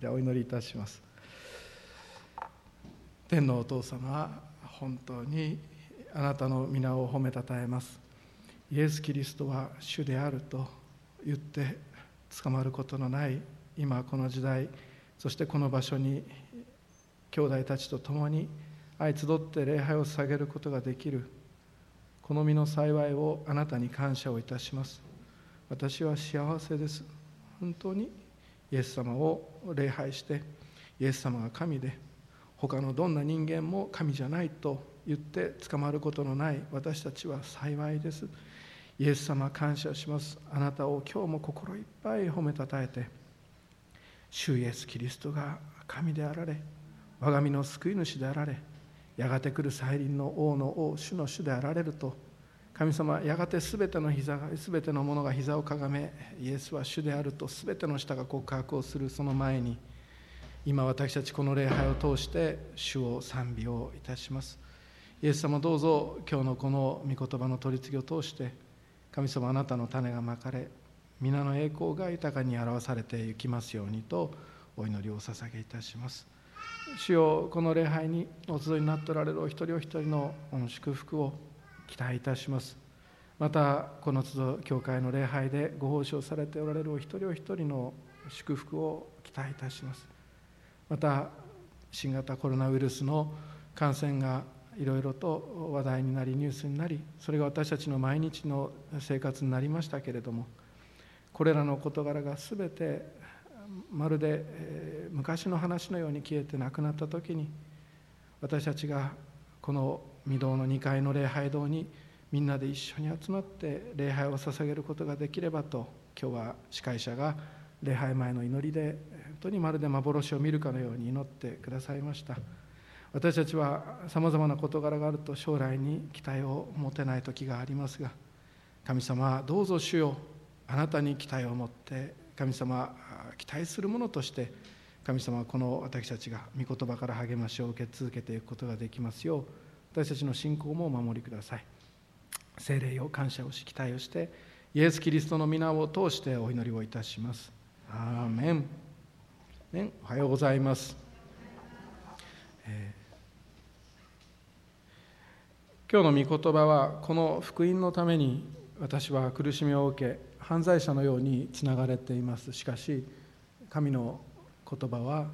じゃあお祈りいたします。天のお父様本当にあなたの皆を褒めたたえます。イエス・キリストは主であると言って捕まることのない今この時代そしてこの場所に兄弟たちと共に相集って礼拝を捧げることができるこの身の幸いをあなたに感謝をいたします。私は幸せです。本当にイエス様を礼拝してイエス様が神で他のどんな人間も神じゃないと言って捕まることのない私たちは幸いです。イエス様感謝します。あなたを今日も心いっぱい褒めたたえて主イエスキリストが神であられ我が身の救い主であられやがて来る再臨の王の王主の主であられると神様やがて全ての膝が全てのものが膝をかがめイエスは主であると全ての舌が告白をするその前に今私たちこの礼拝を通して主を賛美をいたします。イエス様どうぞ今日のこの御言葉の取り次ぎを通して神様あなたの種がまかれ皆の栄光が豊かに表されていきますようにとお祈りをお捧げいたします。主よこの礼拝にお集いになっておられるお一人お一人の祝福を期待いたします。またこの都度教会の礼拝でご奉仕をされておられるお一人お一人の祝福を期待いたします。また新型コロナウイルスの感染がいろいろと話題になりニュースになりそれが私たちの毎日の生活になりましたけれどもこれらの事柄が全てまるで昔の話のように消えてなくなった時に私たちがこの御堂の2階の礼拝堂にみんなで一緒に集まって礼拝を捧げることができればと今日は司会者が礼拝前の祈りで本当にまるで幻を見るかのように祈ってくださいました。私たちはさまざまな事柄があると将来に期待を持てない時がありますが神様どうぞ主よあなたに期待を持って神様期待するものとして神様はこの私たちが御言葉から励ましを受け続けていくことができますよう私たちの信仰もお守りください。聖霊を感謝をし期待をしてイエス・キリストの皆を通してお祈りをいたします。アーメン、ね、おはようございます、えー、今日の御言葉はこの福音のために私は苦しみを受け犯罪者のようにつながれています。しかし神の言葉は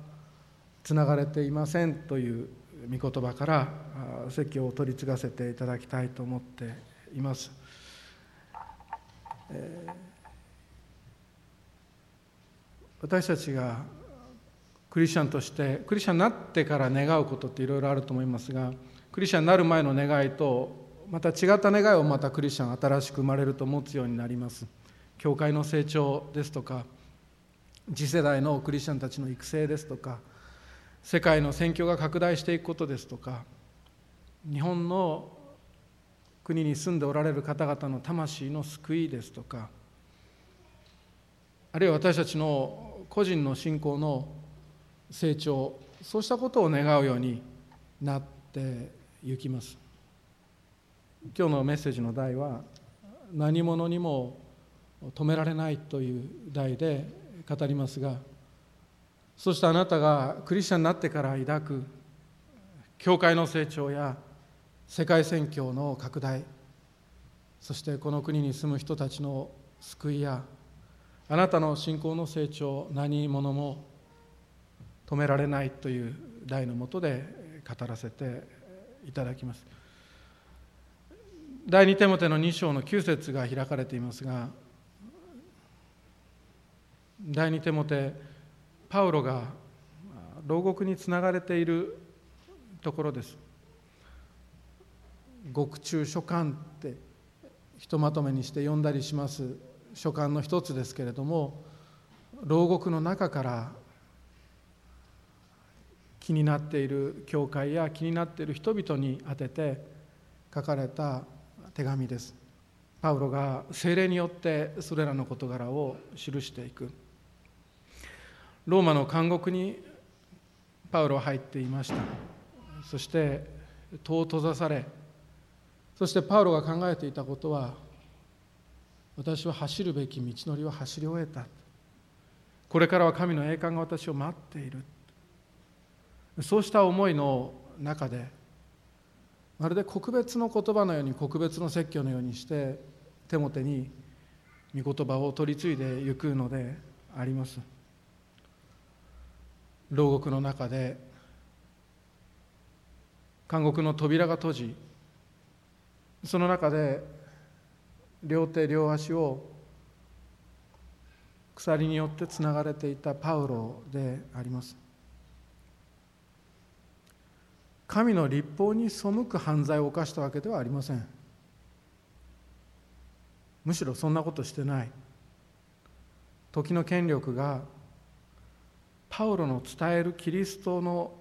つながれていませんという御言葉から説教を取り継がせていただきたいと思っています。私たちがクリスチャンとしてクリスチャンになってから願うことっていろいろあると思いますがクリスチャンになる前の願いとまた違った願いをまたクリスチャン新しく生まれると持つようになります教会の成長ですとか次世代のクリスチャンたちの育成ですとか世界の宣教が拡大していくことですとか日本の国に住んでおられる方々の魂の救いですとかあるいは私たちの個人の信仰の成長そうしたことを願うようになっていきます。今日のメッセージの題は「何者にも止められない」という題で語りますがそしてあなたがクリスチャンになってから抱く教会の成長や世界宣教の拡大そしてこの国に住む人たちの救いやあなたの信仰の成長何者も止められないという題のもとで語らせていただきます。第二手モての2章の9節が開かれていますが第二手モてパウロが牢獄につながれているところです。獄中書簡ってひとまとめにして読んだりします。書簡の一つですけれども牢獄の中から気になっている教会や気になっている人々に宛てて書かれた手紙です。パウロが精霊によってそれらの事柄を記していく。ローマの監獄にパウロは入っていました。そして戸を閉ざされそしてパウロが考えていたことは私は走るべき道のりを走り終えた。これからは神の栄冠が私を待っている。そうした思いの中でまるで国別の言葉のように国別の説教のようにして手も手に御言葉を取り継いでゆくのであります。牢獄の中で監獄の扉が閉じその中で両手両足を鎖によってつながれていたパウロであります。神の立法に背く犯罪を犯したわけではありません。むしろそんなことしてない。時の権力がパウロの伝えるキリストの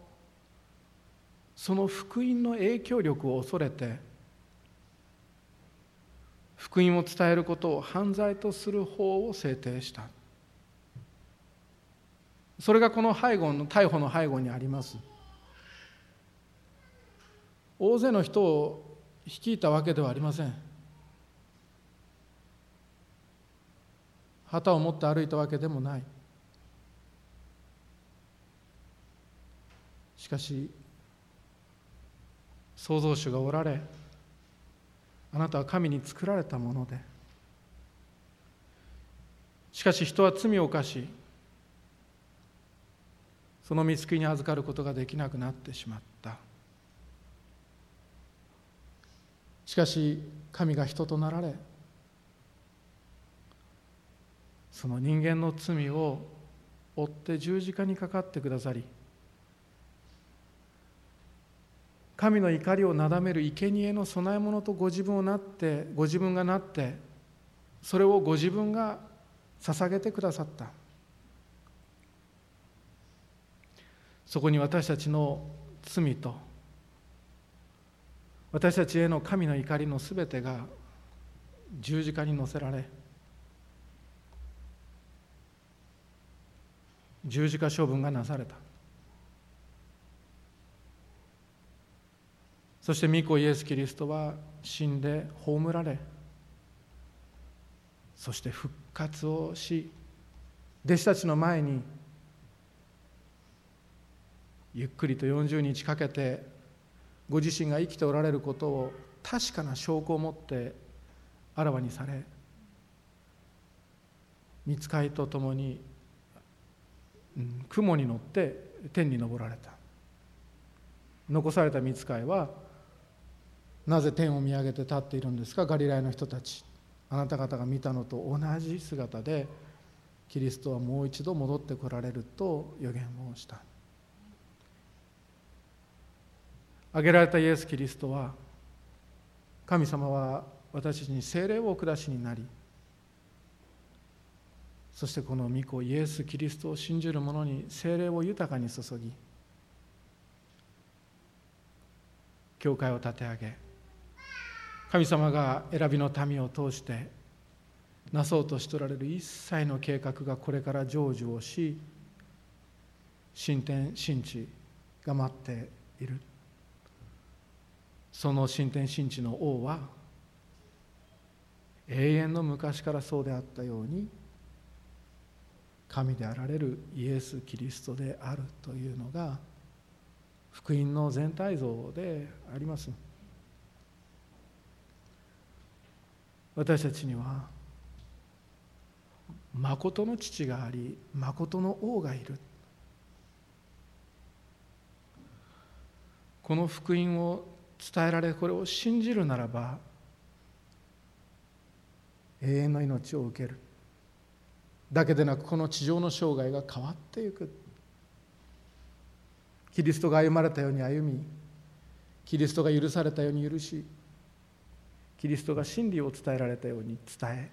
その福音の影響力を恐れて福音を伝えることを犯罪とする法を制定した。それがこの背後の逮捕の背後にあります。大勢の人を率いたわけではありません。旗を持って歩いたわけでもない。しかし創造主がおられあなたは神に作られたものでしかし人は罪を犯しその見ついに預かることができなくなってしまった。しかし神が人となられその人間の罪を追って十字架にかかってくださり神の怒りをなだめる生贄の供え物とご自分をなってご自分がなってそれをご自分が捧げてくださった。そこに私たちの罪と私たちへの神の怒りのすべてが十字架に乗せられ十字架処分がなされた。そして御子イエス・キリストは死んで葬られそして復活をし弟子たちの前にゆっくりと40日かけてご自身が生きておられることを確かな証拠を持ってあらわにされ見つかいとともに、うん、雲に乗って天に昇られた。残された見つかいはなぜ天を見上げて立っているんですか？ガリラヤの人たち。あなた方が見たのと同じ姿でキリストはもう一度戻ってこられると予言をした。挙げられたイエス・キリストは神様は私たちに聖霊をお下しになりそしてこの御子イエス・キリストを信じる者に聖霊を豊かに注ぎ教会を立て上げ神様が選びの民を通してなそうとしておられる一切の計画がこれから成就をし進展神地が待っているその進展神地の王は永遠の昔からそうであったように神であられるイエス・キリストであるというのが福音の全体像であります。私たちには誠の父があり誠の王がいる。この福音を伝えられこれを信じるならば永遠の命を受ける。だけでなくこの地上の生涯が変わっていく。キリストが歩まれたように歩みキリストが許されたように許しキリストが真理を伝えられたように伝え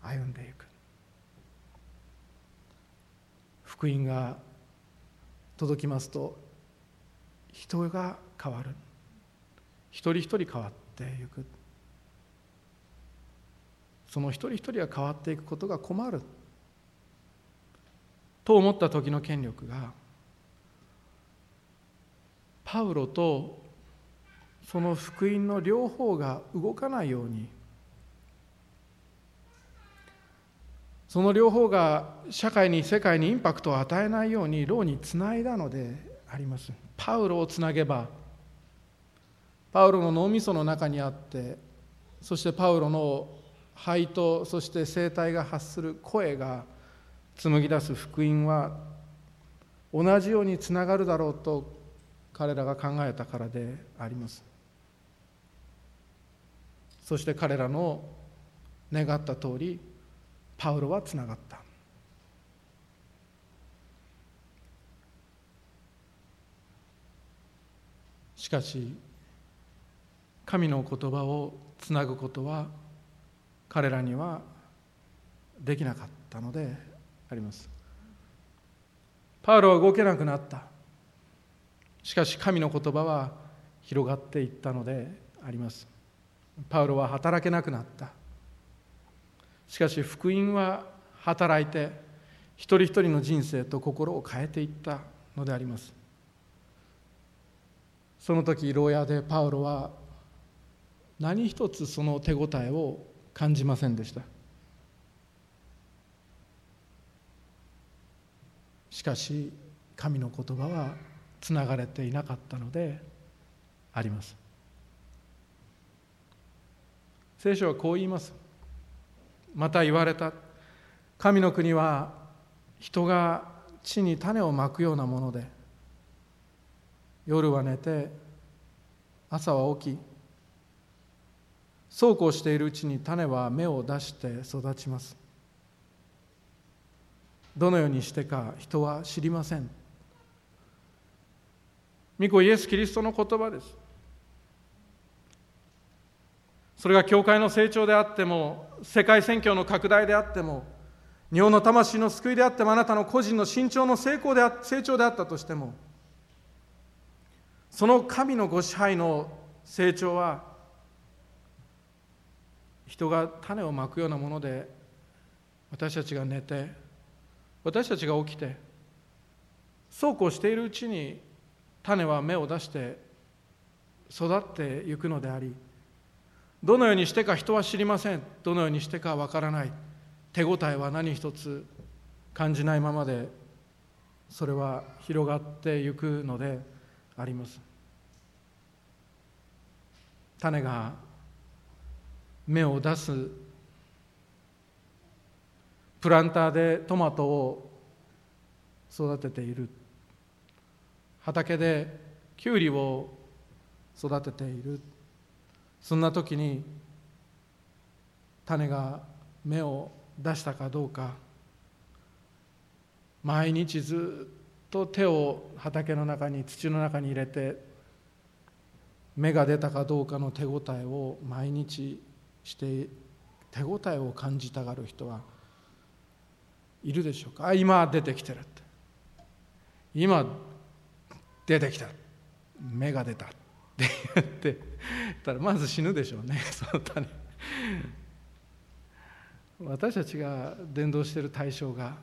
歩んでいく。福音が届きますと人が変わる。一人一人変わっていく。その一人一人が変わっていくことが困る。と思った時の権力がパウロとその福音の両方が動かないように。その両方が社会に世界にインパクトを与えないように牢につないだのであります。パウロをつなげばパウロの脳みその中にあってそしてパウロの肺とそして声帯が発する声が紡ぎ出す福音は同じようにつながるだろうと彼らが考えたからであります。そして彼らの願った通りパウロはつながった。しかし神の言葉をつなぐことは彼らにはできなかったのであります。パウロは動けなくなった。しかし神の言葉は広がっていったのであります。パウロは働けなくなった。しかし福音は働いて一人一人の人生と心を変えていったのであります。その時牢屋でパウロは何一つその手応えを感じませんでした。しかし神の言葉はつながれていなかったのであります。聖書はこう言います。また言われた。神の国は人が地に種をまくようなもので夜は寝て朝は起きそうこうしているうちに種は芽を出して育ちます。どのようにしてか人は知りません。御子イエス・キリストの言葉です。それが教会の成長であっても世界宣教の拡大であっても日本の魂の救いであってもあなたの個人の身長の成功であ成長であったとしてもその神のご支配の成長は人が種をまくようなもので私たちが寝て私たちが起きてそうこうしているうちに種は芽を出して育っていくのでありどのようにしてか人は知りません。どのようにしてかわからない。手応えは何一つ感じないままでそれは広がっていくのであります。種が芽を出すプランターでトマトを育てている。畑できゅうりを育てている。そんな時に種が芽を出したかどうか。毎日ずっと手を畑の中に土の中に入れて芽が出たかどうかの手応えを毎日して手応えを感じたがる人はいるでしょうか。あ今出てきてるって。今出てきた。芽が出たって言って。たらまず死ぬでしょうね その種。私たちが伝道している対象が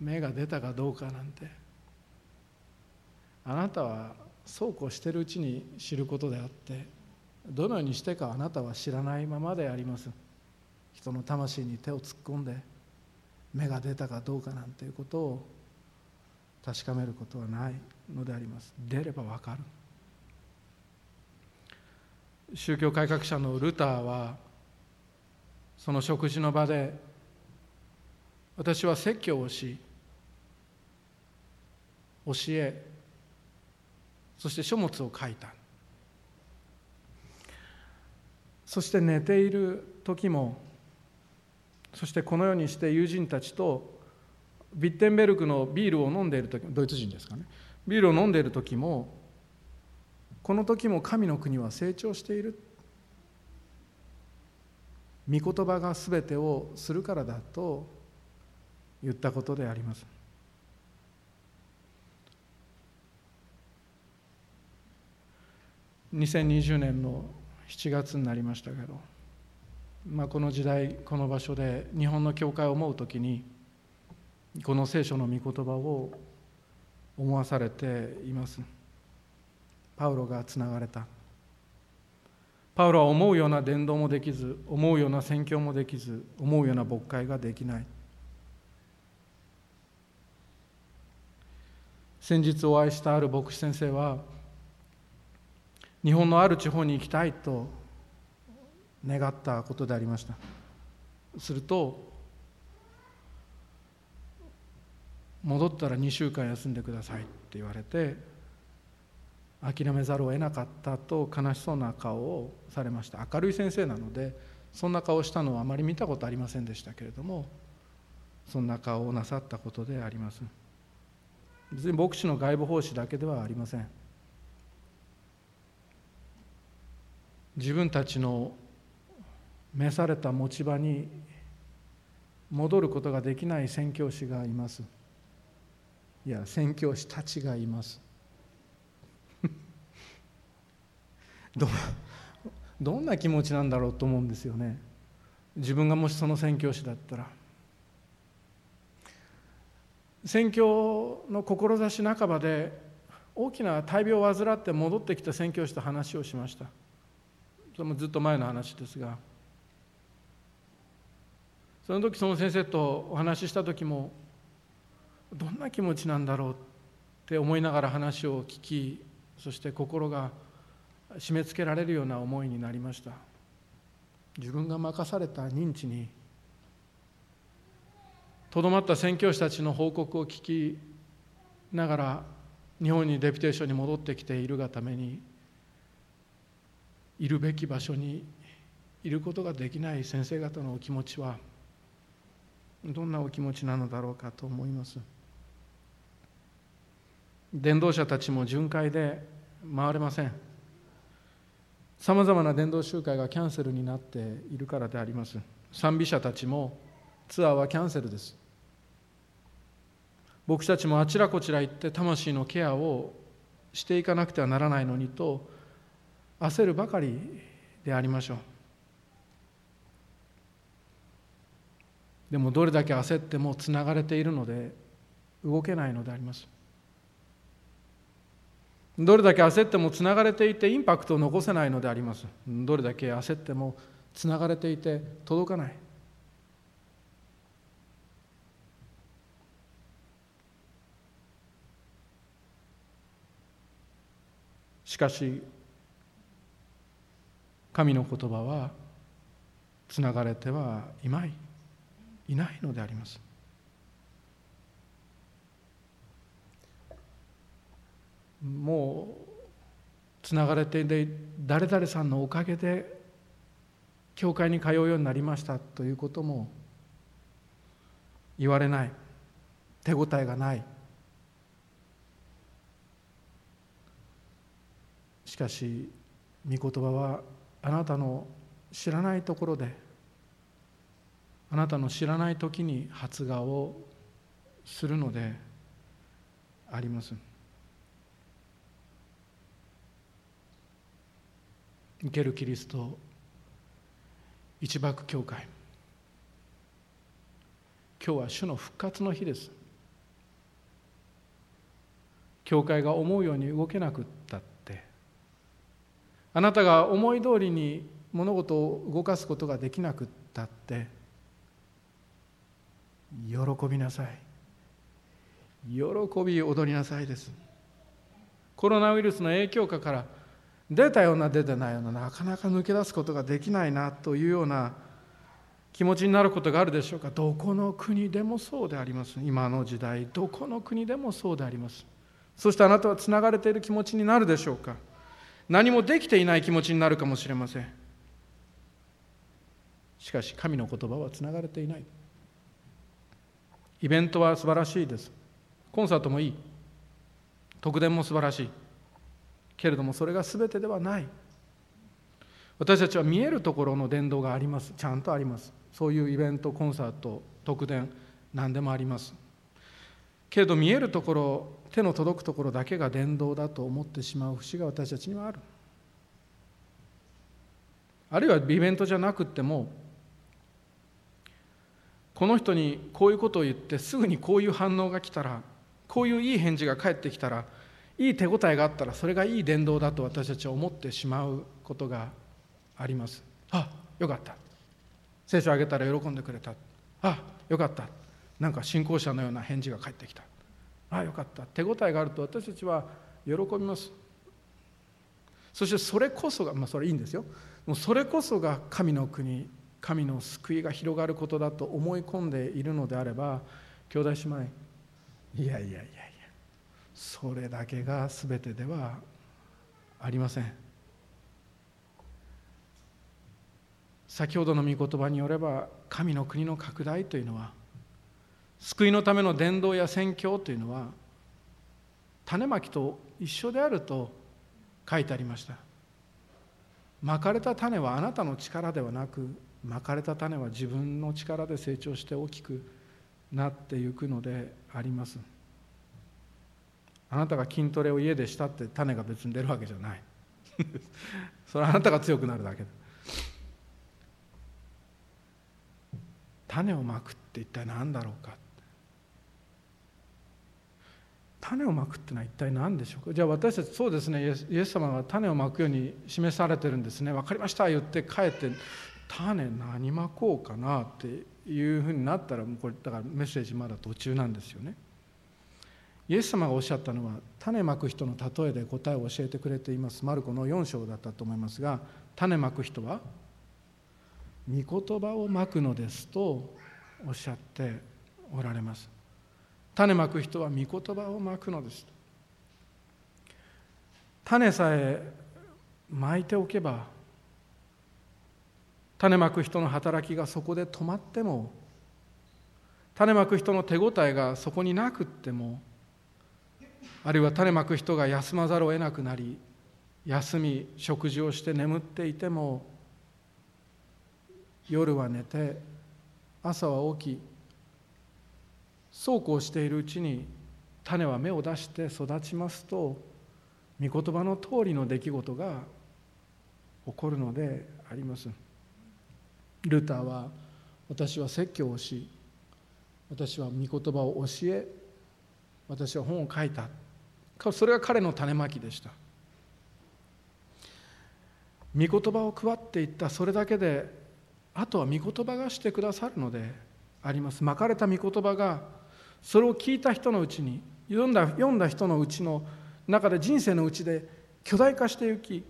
芽が出たかどうかなんて。あなたはそうこうしているうちに知ることであってどのようにしてかあなたは知らないままであります。人の魂に手を突っ込んで芽が出たかどうかなんていうことを確かめることはないのであります。出ればわかる。宗教改革者のルターはその食事の場で私は説教をし教えそして書物を書いた。そして寝ている時もそしてこのようにして友人たちとビッテンベルクのビールを飲んでいる時ドイツ人ですかね。ビールを飲んでいる時もこの時も神の国は成長している御言葉が全てをするからだと言ったことであります2020年の7月になりましたけど、まあ、この時代この場所で日本の教会を思う時にこの聖書の御言葉を思わされています。パウロがつながれた。パウロは思うような伝道もできず思うような宣教もできず思うような牧会ができない。先日お会いしたある牧師先生は日本のある地方に行きたいと願ったことでありました。すると戻ったら2週間休んでくださいって言われて諦めざるを得なかったと悲しそうな顔をされました。明るい先生なのでそんな顔をしたのはあまり見たことありませんでしたけれどもそんな顔をなさったことであります。別に牧師の外部奉仕だけではありません。自分たちの召された持ち場に戻ることができない宣教師がいます。いや宣教師たちがいます。ど どんな気持ちなんだろうと思うんですよね。自分がもしその宣教師だったら。宣教の志半ばで大きな大病を患って戻ってきた宣教師と話をしました。それもずっと前の話ですが。その時その先生とお話しした時もどんな気持ちなんだろうって思いながら話を聞きそして心が締め付けられるような思いになりました。自分が任された認知にとどまった宣教師たちの報告を聞きながら日本にデピテーションに戻ってきているがためにいるべき場所にいることができない先生方のお気持ちはどんなお気持ちなのだろうかと思います。伝道者たちも巡回で回れません。さまざまな伝道集会がキャンセルになっているからであります。賛美者たちもツアーはキャンセルです。僕たちもあちらこちら行って魂のケアをしていかなくてはならないのにと焦るばかりでありましょう。でもどれだけ焦ってもつながれているので動けないのであります。どれだけ焦ってもつながれていてインパクトを残せないのであります。どれだけ焦ってもつながれていて届かない。しかし神の言葉はつながれてはいまいいないのであります。もうつながれていて誰々さんのおかげで教会に通うようになりましたということも言われない手応えがないしかし御言葉はあなたの知らないところであなたの知らない時に発芽をするのであります。生けるキリスト一幕教会。今日は主の復活の日です。教会が思うように動けなくったあなたが思い通りに物事を動かすことができなくったって。喜びなさい。喜び踊りなさいです。コロナウイルスの影響下から出たような出てないようななかなか抜け出すことができないなというような気持ちになることがあるでしょうか？どこの国でもそうであります。今の時代どこの国でもそうであります。そしてあなたはつながれている気持ちになるでしょうか？何もできていない気持ちになるかもしれません。しかし神の言葉はつながれていない。イベントは素晴らしいです。コンサートもいい。特典も素晴らしい。けれどもそれが全てではない。私たちは見えるところの伝道があります。ちゃんとあります。そういうイベントコンサート特典何でもあります。けれど見えるところ手の届くところだけが伝道だと思ってしまう節が私たちにはある。あるいはイベントじゃなくてもこの人にこういうことを言ってすぐにこういう反応が来たらこういういい返事が返ってきたらいい手応えがあったらそれがいい伝道だと私たちは思ってしまうことがあります。あよかった。聖書あげたら喜んでくれた。あよかった。なんか信仰者のような返事が返ってきた。ああよかった。手応えがあると私たちは喜びます。そしてそれこそがまあそれいいんですよ。もうそれこそが神の国神の救いが広がることだと思い込んでいるのであれば兄弟姉妹いやいやいやいやそれだけが全てではありません。先ほどの御言葉によれば神の国の拡大というのは救いのための伝道や宣教というのは種まきと一緒であると書いてありました。まかれた種はあなたの力ではなくまかれた種は自分の力で成長して大きくなっていくのであります。あなたが筋トレを家でしたって種が別に出るわけじゃない。それはあなたが強くなるだけだ。種をまくって一体何だろうか。種をまくってのは一体何でしょうか。じゃあ私たちそうですね。イエス様が種をまくように示されてるんですね。分かりました言って帰って種何まこうかなっていうふうになったらもうこれだからメッセージまだ途中なんですよね。イエス様がおっしゃったのは種まく人の例えで答えを教えてくれています。マルコの4章だったと思いますが種まく人は御言葉をまくのですとおっしゃっておられます。種まく人は御言葉をまくのです。種さえまいておけば種まく人の働きがそこで止まっても種まく人の手応えがそこになくってもあるいは種まく人が休まざるを得なくなり休み食事をして眠っていても夜は寝て朝は起きそうこうしているうちに種は芽を出して育ちますと御言葉の通りの出来事が起こるのであります。ルーターは私は説教をし私は御言葉を教え私は本を書いたそれが彼の種まきでした。御言葉を配っていったそれだけであとは御言葉がしてくださるのであります。まかれた御言葉がそれを聞いた人のうちに読んだ読んだ人のうちの中で人生のうちで巨大化していき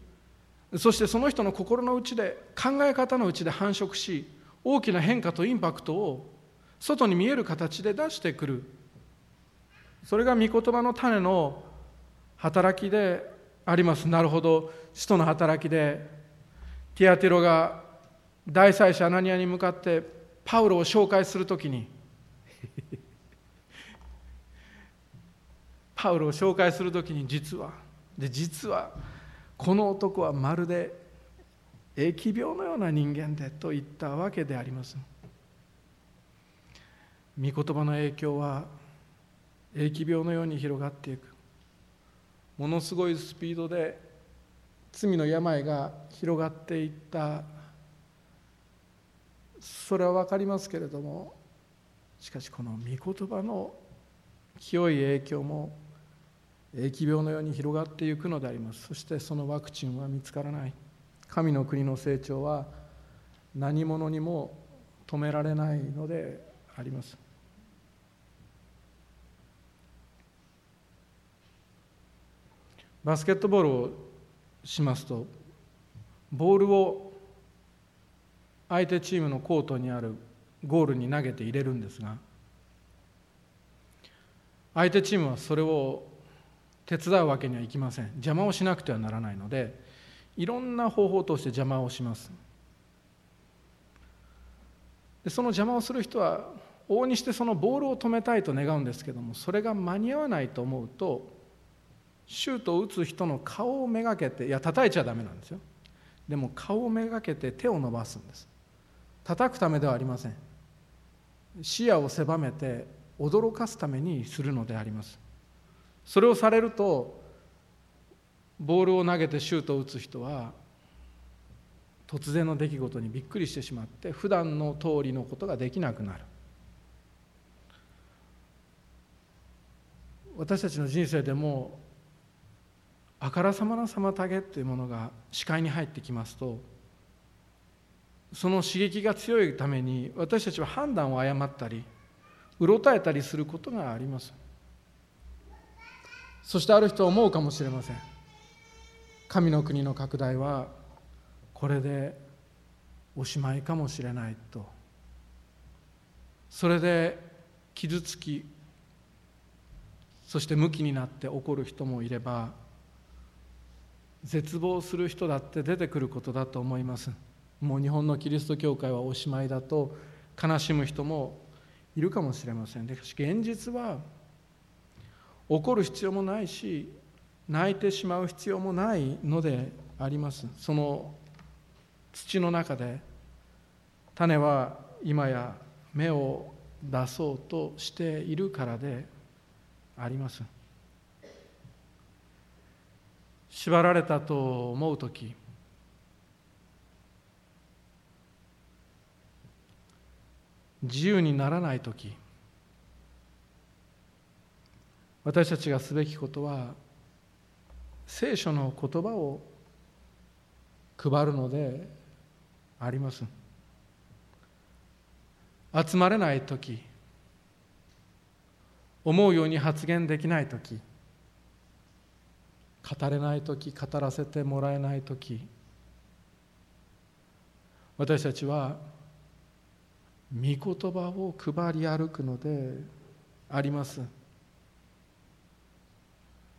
そしてその人の心の内で考え方の内で繁殖し大きな変化とインパクトを外に見える形で出してくる。それが御言葉の種の働きであります。なるほど。使徒の働きで。ティアティロが大祭司アナニアに向かってパウロを紹介するときに パウロを紹介するときに実はで実はこの男はまるで疫病のような人間でと言ったわけであります。御言葉の影響は疫病のように広がっていく。ものすごいスピードで罪の病が広がっていった。それは分かりますけれどもしかしこの御言葉の清い影響も疫病のように広がっていくのであります。そしてそのワクチンは見つからない。神の国の成長は何者にも止められないのであります。バスケットボールをしますとボールを相手チームのコートにあるゴールに投げて入れるんですが相手チームはそれを手伝うわけにはいきません。邪魔をしなくてはならないのでいろんな方法を通して邪魔をします。でその邪魔をする人は往々にしてそのボールを止めたいと願うんですけどもそれが間に合わないと思うとシュートを打つ人の顔をめがけていや叩いちゃダメなんですよ。でも顔をめがけて手を伸ばすんです。叩くためではありません。視野を狭めて驚かすためにするのであります。それをされるとボールを投げてシュートを打つ人は突然の出来事にびっくりしてしまって普段の通りのことができなくなる。私たちの人生でもあからさまな妨げというものが視界に入ってきますとその刺激が強いために私たちは判断を誤ったりうろたえたりすることがあります。そしてある人は思うかもしれません。神の国の拡大はこれでおしまいかもしれないと。それで傷つきそして向きになって怒る人もいれば絶望する人だって出てくることだと思います。もう日本のキリスト教会はおしまいだと悲しむ人もいるかもしれません。しかし現実は怒る必要もないし泣いてしまう必要もないのであります。その土の中で種は今や芽を出そうとしているからであります。縛られたと思う時自由にならない時私たちがすべきことは聖書の言葉を配るのであります。集まれない時思うように発言できない時語れない時語らせてもらえない時。私たちは御言葉を配り歩くのであります。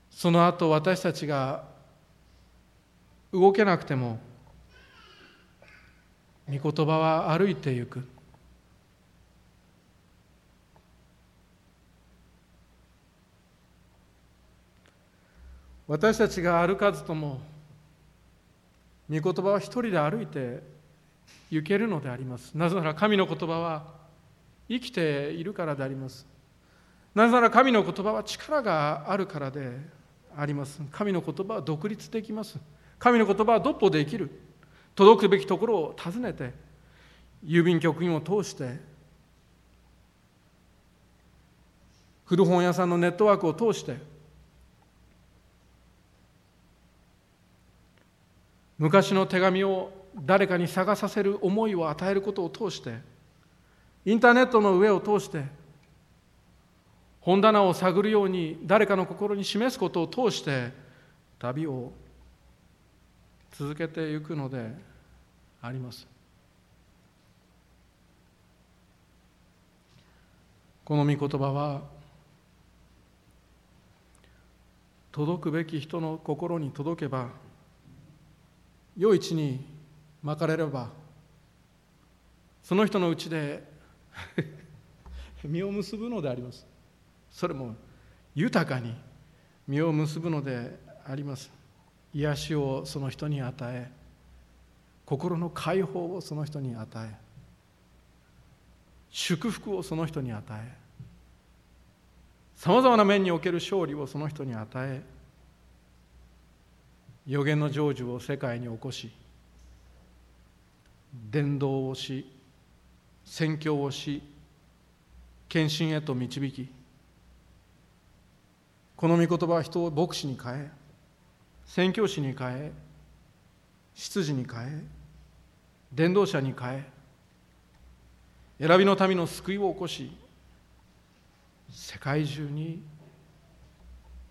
その後私たちが動けなくても御言葉は歩いてゆく。私たちが歩かずとも御言葉は一人で歩いて行けるのであります。なぜなら神の言葉は生きているからであります。なぜなら神の言葉は力があるからであります。神の言葉は独立できます。神の言葉は独歩できる。届くべきところを訪ねて郵便局員を通して古本屋さんのネットワークを通して昔の手紙を誰かに探させる思いを与えることを通してインターネットの上を通して本棚を探るように誰かの心に示すことを通して旅を続けていくのであります。この御言葉は届くべき人の心に届けば良い地にまかれればその人のうちで 実を結ぶのであります。それも豊かに実を結ぶのであります。癒しをその人に与え心の解放をその人に与え祝福をその人に与えさまざまな面における勝利をその人に与え予言の成就を世界に起こし伝道をし宣教をし献身へと導きこの御言葉は人を牧師に変え宣教師に変え執事に変え伝道者に変え選びの民の救いを起こし世界中に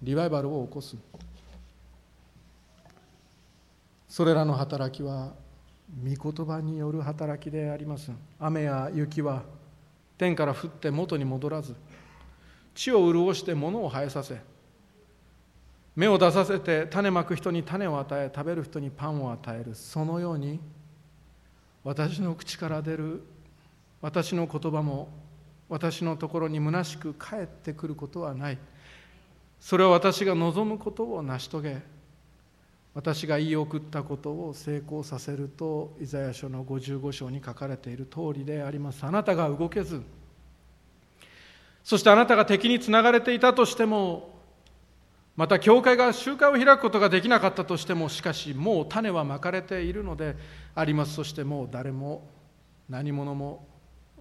リバイバルを起こす。それらの働きは御言葉による働きであります。雨や雪は天から降って元に戻らず地を潤して物を生えさせ芽を出させて種まく人に種を与え食べる人にパンを与える。そのように私の口から出る私の言葉も私のところに虚しく帰ってくることはない。それは私が望むことを成し遂げ私が言い送ったことを成功させるとイザヤ書の55章に書かれている通りであります。あなたが動けず。そしてあなたが敵につながれていたとしてもまた教会が集会を開くことができなかったとしてもしかしもう種はまかれているのであります。そしてもう誰も何者も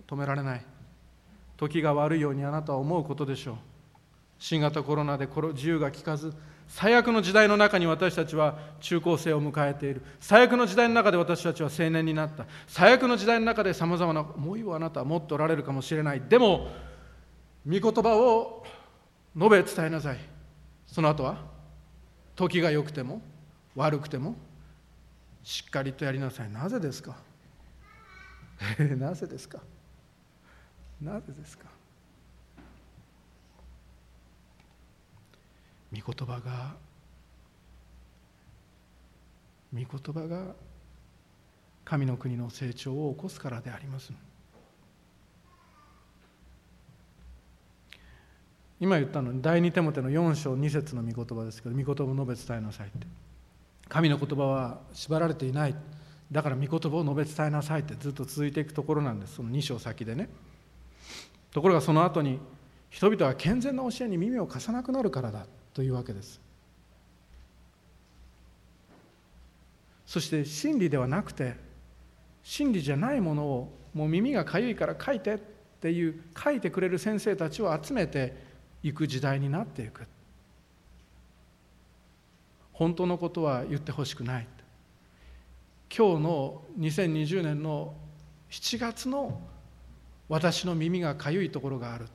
止められない。時が悪いようにあなたは思うことでしょう。新型コロナで自由が利かず最悪の時代の中に私たちは中高生を迎えている。最悪の時代の中で私たちは青年になった。最悪の時代の中でさまざまな思いをあなたは持っておられるかもしれない。でも御言葉を述べ伝えなさい。その後は時が良くても悪くてもしっかりとやりなさい。なぜですか？なぜですか？なぜですか？御言葉が御言葉が神の国の成長を起こすからであります今言ったのに第二手モての4章2節の御言葉ですけど御言葉を述べ伝えなさいって。神の言葉は縛られていない。だから御言葉を述べ伝えなさいってずっと続いていくところなんです。その2章先でね。ところがその後に人々は健全な教えに耳を貸さなくなるからだ。というわけです。そして真理ではなくて真理じゃないものをもう耳がかゆいから書いてっていう書いてくれる先生たちを集めていく時代になっていく。本当のことは言ってほしくない。今日の2020年の7月の私の耳がかゆいところがある。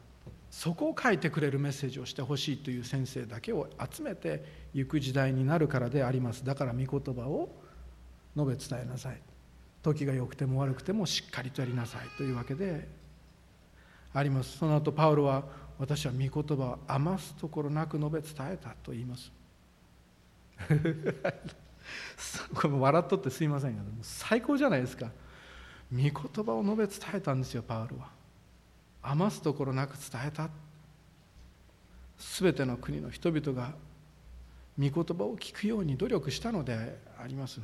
そこを書いてくれるメッセージをしてほしいという先生だけを集めていく時代になるからであります。だから御言葉を述べ伝えなさい。時が良くても悪くてもしっかりとやりなさい。というわけであります。その後パウロは私は御言葉を余すところなく述べ伝えたと言います。これ笑っとってすいませんが最高じゃないですか。御言葉を述べ伝えたんですよパウロは。余すところなく伝えた。全ての国の人々が御言葉を聞くように努力したのであります。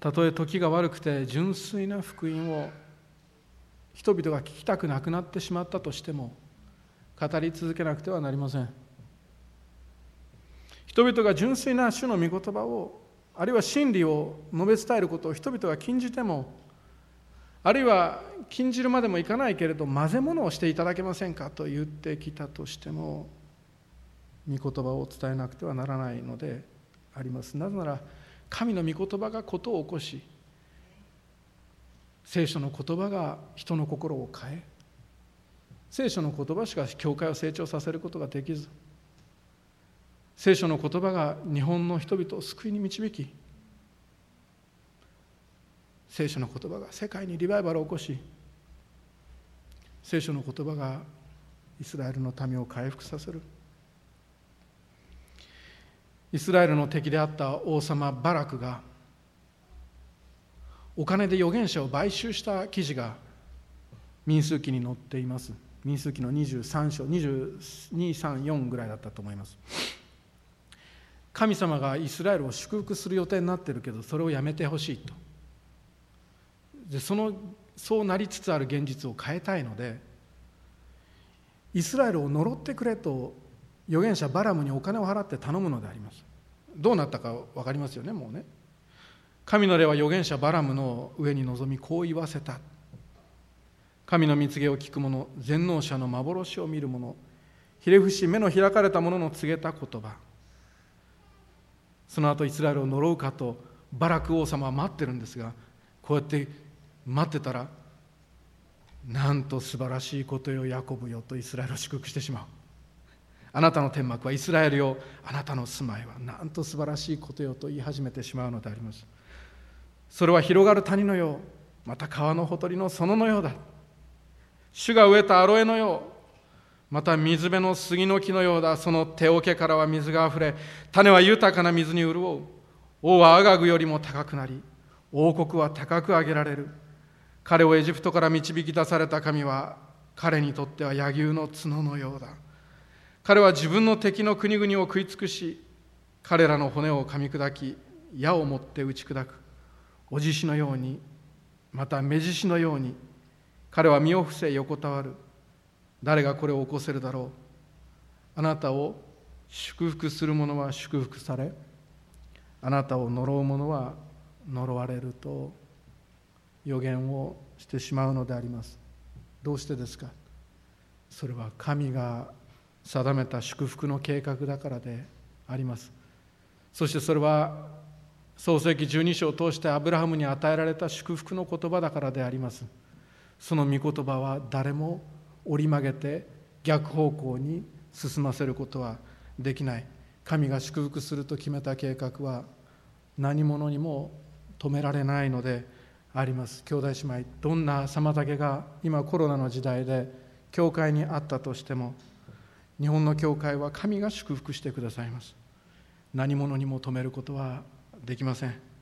たとえ時が悪くて純粋な福音を人々が聞きたくなくなってしまったとしても語り続けなくてはなりません。人々が純粋な主の御言葉をあるいは真理を述べ伝えることを人々が禁じてもあるいは禁じるまでもいかないけれど混ぜ物をしていただけませんか？と言ってきたとしても御言葉を伝えなくてはならないのであります。なぜなら神の御言葉が事を起こし聖書の言葉が人の心を変え聖書の言葉しか教会を成長させることができず聖書の言葉が日本の人々を救いに導き聖書の言葉が世界にリバイバルを起こし聖書の言葉がイスラエルの民を回復させる。イスラエルの敵であった王様バラクがお金で預言者を買収した記事が民数記に載っています。民数記の23章2234ぐらいだったと思います。神様がイスラエルを祝福する予定になってるけどそれをやめてほしいと。でそのそうなりつつある現実を変えたいのでイスラエルを呪ってくれと預言者バラムにお金を払って頼むのであります。どうなったか分かりますよねもうね。神の霊は預言者バラムの上に臨みこう言わせた。神の蜜毛を聞く者全能者の幻を見る者ひれ伏し目の開かれた者の告げた言葉。その後イスラエルを呪うかとバラク王様は待ってるんですがこうやって待ってたらなんと素晴らしいことよヤコブよとイスラエルを祝福してしまう。あなたの天幕はイスラエルよあなたの住まいはなんと素晴らしいことよと言い始めてしまうのであります。それは広がる谷のようまた川のほとりの園のようだ。主が植えたアロエのようまた水辺の杉の木のようだ。その手桶からは水があふれ種は豊かな水に潤う。王はアガグよりも高くなり王国は高く上げられる。彼をエジプトから導き出された神は彼にとっては柳生の角のようだ。彼は自分の敵の国々を食い尽くし彼らの骨を噛み砕き矢を持って打ち砕く。おじしのようにまた目獅子のように彼は身を伏せ横たわる。誰がこれを起こせるだろう。あなたを祝福する者は祝福されあなたを呪う者は呪われると予言をしてしまうのであります。どうしてですか？それは神が定めた祝福の計画だからであります。そしてそれは創世記12章を通してアブラハムに与えられた祝福の言葉だからであります。その御言葉は誰も折り曲げて逆方向に進ませることはできない。神が祝福すると決めた計画は何者にも止められないのであります。兄弟姉妹どんな妨げが今コロナの時代で教会にあったとしても日本の教会は神が祝福してくださいます。何者にも止めることはできません。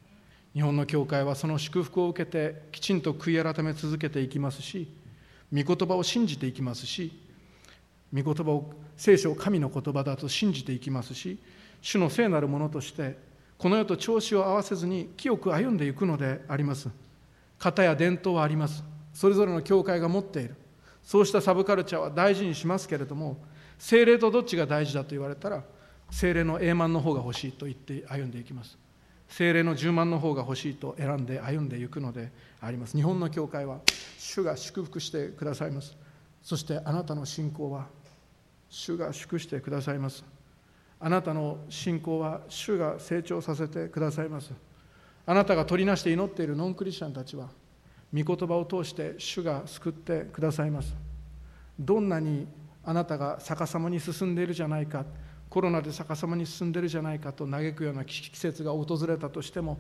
日本の教会はその祝福を受けてきちんと悔い改め続けていきますし御言葉を信じていきますし御言葉を聖書を神の言葉だと信じていきますし主の聖なるものとしてこの世と調子を合わせずに清く歩んでいくのであります。型や伝統はあります。それぞれの教会が持っている。そうしたサブカルチャーは大事にしますけれども精霊とどっちが大事だと言われたら精霊の永満の方が欲しいと言って歩んでいきます。精霊の10万の方が欲しいと選んで歩んでいくのであります。日本の教会は主が祝福してくださいます。そしてあなたの信仰は主が祝してくださいます。あなたの信仰は主が成長させてくださいます。あなたが取りなして祈っているノンクリスチャンたちは御言葉を通して主が救ってくださいます。どんなにあなたが逆さまに進んでいるじゃないかコロナで逆さまに進んでいるじゃないかと嘆くような季節が訪れたとしても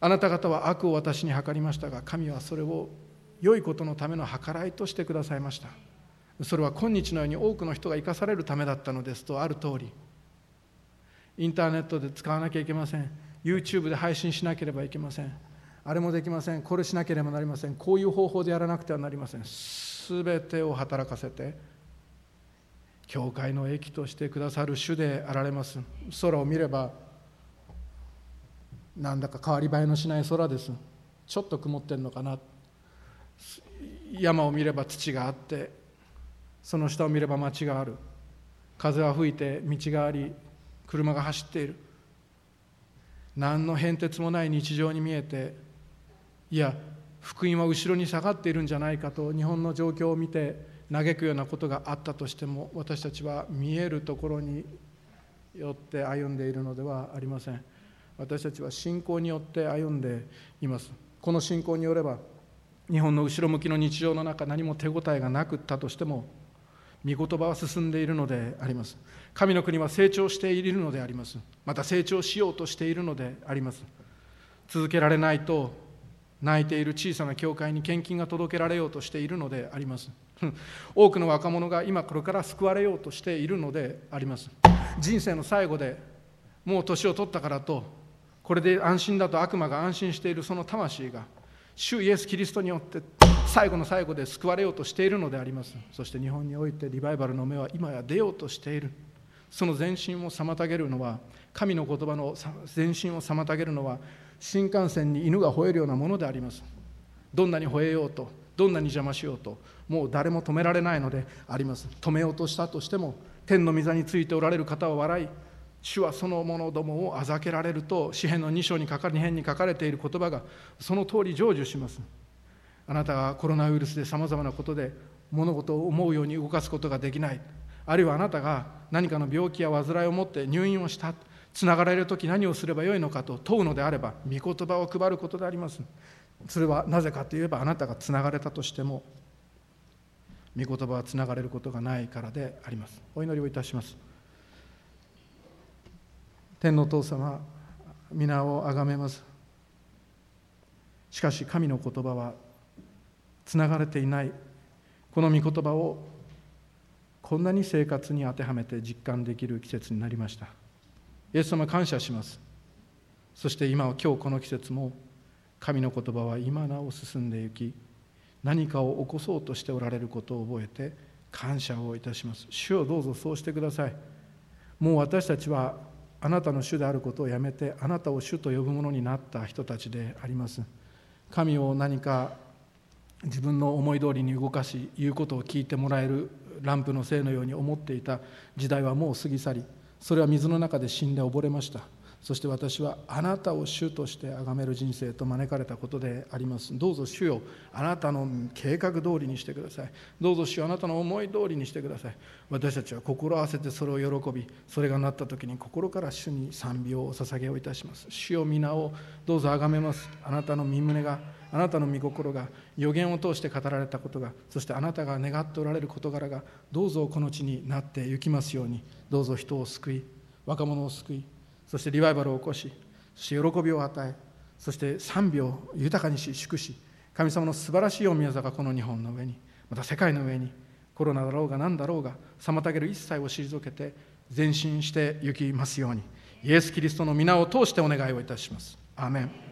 あなた方は悪を私に計りましたが神はそれを良いことのための計らいとしてくださいました。それは今日のように多くの人が生かされるためだったのですとある通り。インターネットで使わなきゃいけません。YouTube で配信しなければいけません。あれもできません。これしなければなりません。こういう方法でやらなくてはなりません。全てを働かせて教会の益としてくださる主であられます。空を見ればなんだか変わり映えのしない空です。ちょっと曇ってんのかな。山を見れば土があってその下を見れば町がある。風は吹いて道があり車が走っている。何の変哲もない日常に見えていや福音は後ろに下がっているんじゃないかと日本の状況を見て嘆くようなことがあったとしても私たちは見えるところによって歩んでいるのではありません。私たちは信仰によって歩んでいます。この信仰によれば日本の後ろ向きの日常の中何も手応えがなくったとしても御言葉は進んでいるのであります。神の国は成長しているのであります。また成長しようとしているのであります。続けられないと泣いている小さな教会に献金が届けられようとしているのであります。多くの若者が今これから救われようとしているのであります。人生の最後でもう年を取ったからとこれで安心だと悪魔が安心しているその魂が主イエス・キリストによって最後の最後で救われようとしているのであります。そして日本においてリバイバルの目は今や出ようとしている。その前進を妨げるのは神の言葉の前進を妨げるのは新幹線に犬が吠えるようなものであります。どんなに吠えようとどんなに邪魔しようともう誰も止められないのであります。止めようとしたとしても天の御座についておられる方は笑い主はその者どもをあざけられると詩篇の2章に書か2編に書かれている言葉がその通り成就します。あなたがコロナウイルスでさまざまなことで物事を思うように動かすことができない。あるいはあなたが何かの病気や患いを持って入院をしたつながれる時何をすればよいのかと問うのであれば御言葉を配ることであります。それはなぜかといえばあなたがつながれたとしても御言葉はつながれることがないからであります。お祈りをいたします。天のお父様皆をあがめます。しかし神の言葉はつながれていない。この御言葉をこんなに生活に当てはめて実感できる季節になりました。イエス様感謝します。そして今は今日この季節も神の言葉は今なお進んでいき何かを起こそうとしておられることを覚えて感謝をいたします。主をどうぞそうしてください。もう私たちはあなたの主であることをやめてあなたを主と呼ぶものになった人たちであります。神を何か自分の思い通りに動かし言うことを聞いてもらえるランプのせいのように思っていた時代はもう過ぎ去りそれは水の中で死んで溺れました。そして私はあなたを主として崇める人生と招かれたことであります。どうぞ主よあなたの計画通りにしてください。どうぞ主よあなたの思い通りにしてください。私たちは心合わせてそれを喜びそれがなった時に心から主に賛美をお捧げをいたします。主よ皆をどうぞ崇めます。あなたの身胸があなたの御心が予言を通して語られたことがそしてあなたが願っておられる事柄がどうぞこの地になって行きますように。どうぞ人を救い若者を救いそしてリバイバルを起こしそして喜びを与えそして賛美を豊かにし祝し神様の素晴らしいお宮座がこの日本の上に。また世界の上にコロナだろうが何だろうが妨げる一切を退けて前進して行きますように。イエス・キリストの皆を通してお願いをいたします。アーメン。